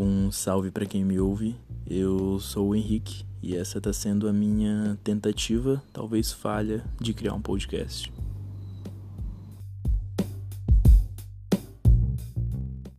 Um salve para quem me ouve. Eu sou o Henrique e essa está sendo a minha tentativa, talvez falha, de criar um podcast.